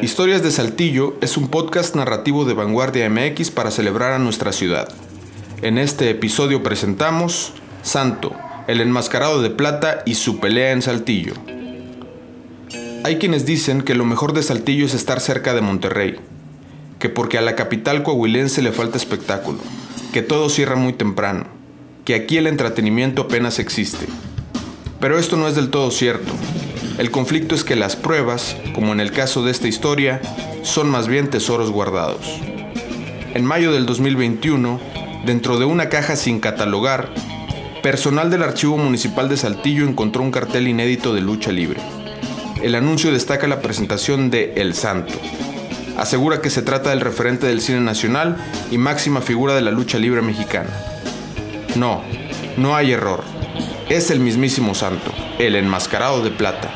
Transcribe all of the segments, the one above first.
Historias de Saltillo es un podcast narrativo de Vanguardia MX para celebrar a nuestra ciudad. En este episodio presentamos Santo, el enmascarado de plata y su pelea en Saltillo. Hay quienes dicen que lo mejor de Saltillo es estar cerca de Monterrey, que porque a la capital coahuilense le falta espectáculo, que todo cierra muy temprano, que aquí el entretenimiento apenas existe. Pero esto no es del todo cierto. El conflicto es que las pruebas, como en el caso de esta historia, son más bien tesoros guardados. En mayo del 2021, dentro de una caja sin catalogar, personal del Archivo Municipal de Saltillo encontró un cartel inédito de lucha libre. El anuncio destaca la presentación de El Santo. Asegura que se trata del referente del cine nacional y máxima figura de la lucha libre mexicana. No, no hay error. Es el mismísimo Santo, el enmascarado de plata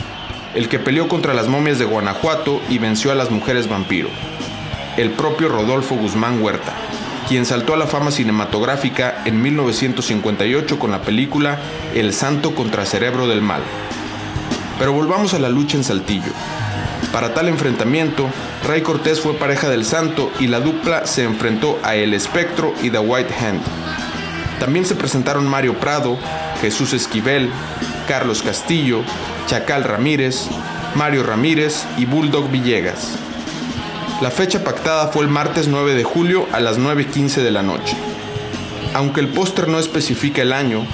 el que peleó contra las momias de Guanajuato y venció a las mujeres vampiro. El propio Rodolfo Guzmán Huerta, quien saltó a la fama cinematográfica en 1958 con la película El Santo contra Cerebro del Mal. Pero volvamos a la lucha en Saltillo. Para tal enfrentamiento, Ray Cortés fue pareja del Santo y la dupla se enfrentó a El Espectro y The White Hand. También se presentaron Mario Prado, Jesús Esquivel, Carlos Castillo, Chacal Ramírez, Mario Ramírez y Bulldog Villegas. La fecha pactada fue el martes 9 de julio a las 9.15 de la noche. Aunque el póster no especifica el año,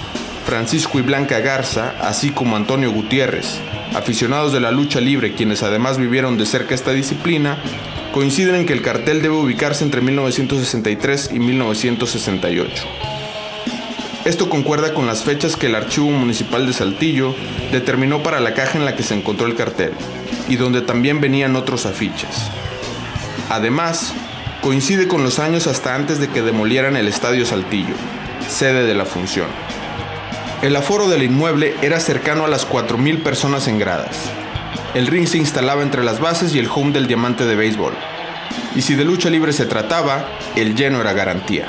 Francisco y Blanca Garza, así como Antonio Gutiérrez, aficionados de la lucha libre quienes además vivieron de cerca esta disciplina, coinciden en que el cartel debe ubicarse entre 1963 y 1968. Esto concuerda con las fechas que el Archivo Municipal de Saltillo determinó para la caja en la que se encontró el cartel, y donde también venían otros afiches. Además, coincide con los años hasta antes de que demolieran el Estadio Saltillo, sede de la función. El aforo del inmueble era cercano a las 4.000 personas en gradas. El ring se instalaba entre las bases y el home del diamante de béisbol. Y si de lucha libre se trataba, el lleno era garantía.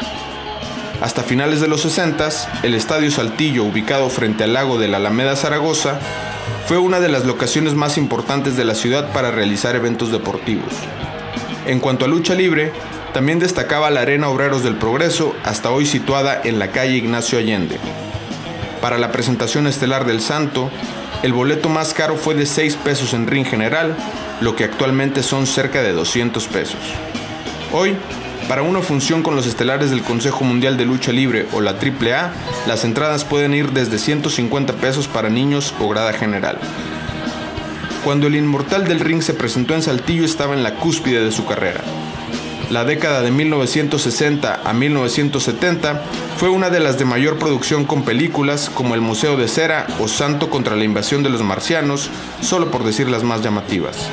Hasta finales de los 60, el Estadio Saltillo, ubicado frente al lago de la Alameda Zaragoza, fue una de las locaciones más importantes de la ciudad para realizar eventos deportivos. En cuanto a lucha libre, también destacaba la Arena Obreros del Progreso, hasta hoy situada en la calle Ignacio Allende. Para la presentación estelar del Santo, el boleto más caro fue de 6 pesos en ring general, lo que actualmente son cerca de 200 pesos. Hoy, para una función con los estelares del Consejo Mundial de Lucha Libre o la AAA, las entradas pueden ir desde 150 pesos para niños o grada general. Cuando el inmortal del ring se presentó en Saltillo estaba en la cúspide de su carrera. La década de 1960 a 1970 fue una de las de mayor producción con películas como El Museo de Cera o Santo contra la invasión de los marcianos, solo por decir las más llamativas.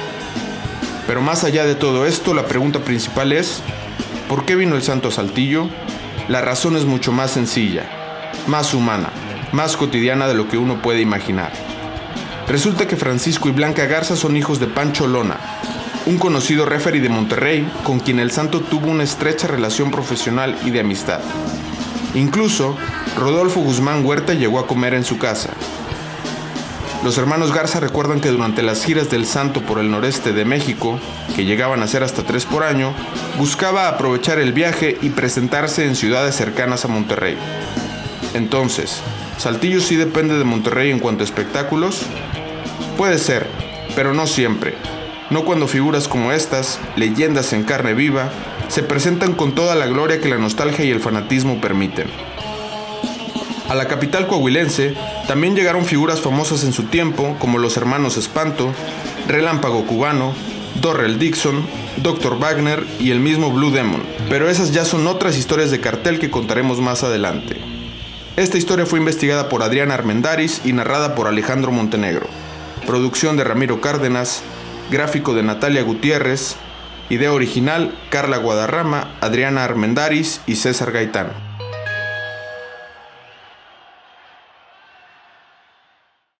Pero más allá de todo esto, la pregunta principal es, ¿Por qué vino el santo Saltillo? La razón es mucho más sencilla, más humana, más cotidiana de lo que uno puede imaginar. Resulta que Francisco y Blanca Garza son hijos de Pancho Lona, un conocido referee de Monterrey con quien el santo tuvo una estrecha relación profesional y de amistad. Incluso, Rodolfo Guzmán Huerta llegó a comer en su casa, los hermanos Garza recuerdan que durante las giras del Santo por el noreste de México, que llegaban a ser hasta tres por año, buscaba aprovechar el viaje y presentarse en ciudades cercanas a Monterrey. Entonces, ¿Saltillo sí depende de Monterrey en cuanto a espectáculos? Puede ser, pero no siempre. No cuando figuras como estas, leyendas en carne viva, se presentan con toda la gloria que la nostalgia y el fanatismo permiten. A la capital coahuilense también llegaron figuras famosas en su tiempo como los hermanos Espanto, Relámpago Cubano, Dorrell Dixon, Dr. Wagner y el mismo Blue Demon, pero esas ya son otras historias de cartel que contaremos más adelante. Esta historia fue investigada por Adriana Armendaris y narrada por Alejandro Montenegro. Producción de Ramiro Cárdenas, gráfico de Natalia Gutiérrez, idea original Carla Guadarrama, Adriana Armendaris y César Gaitán.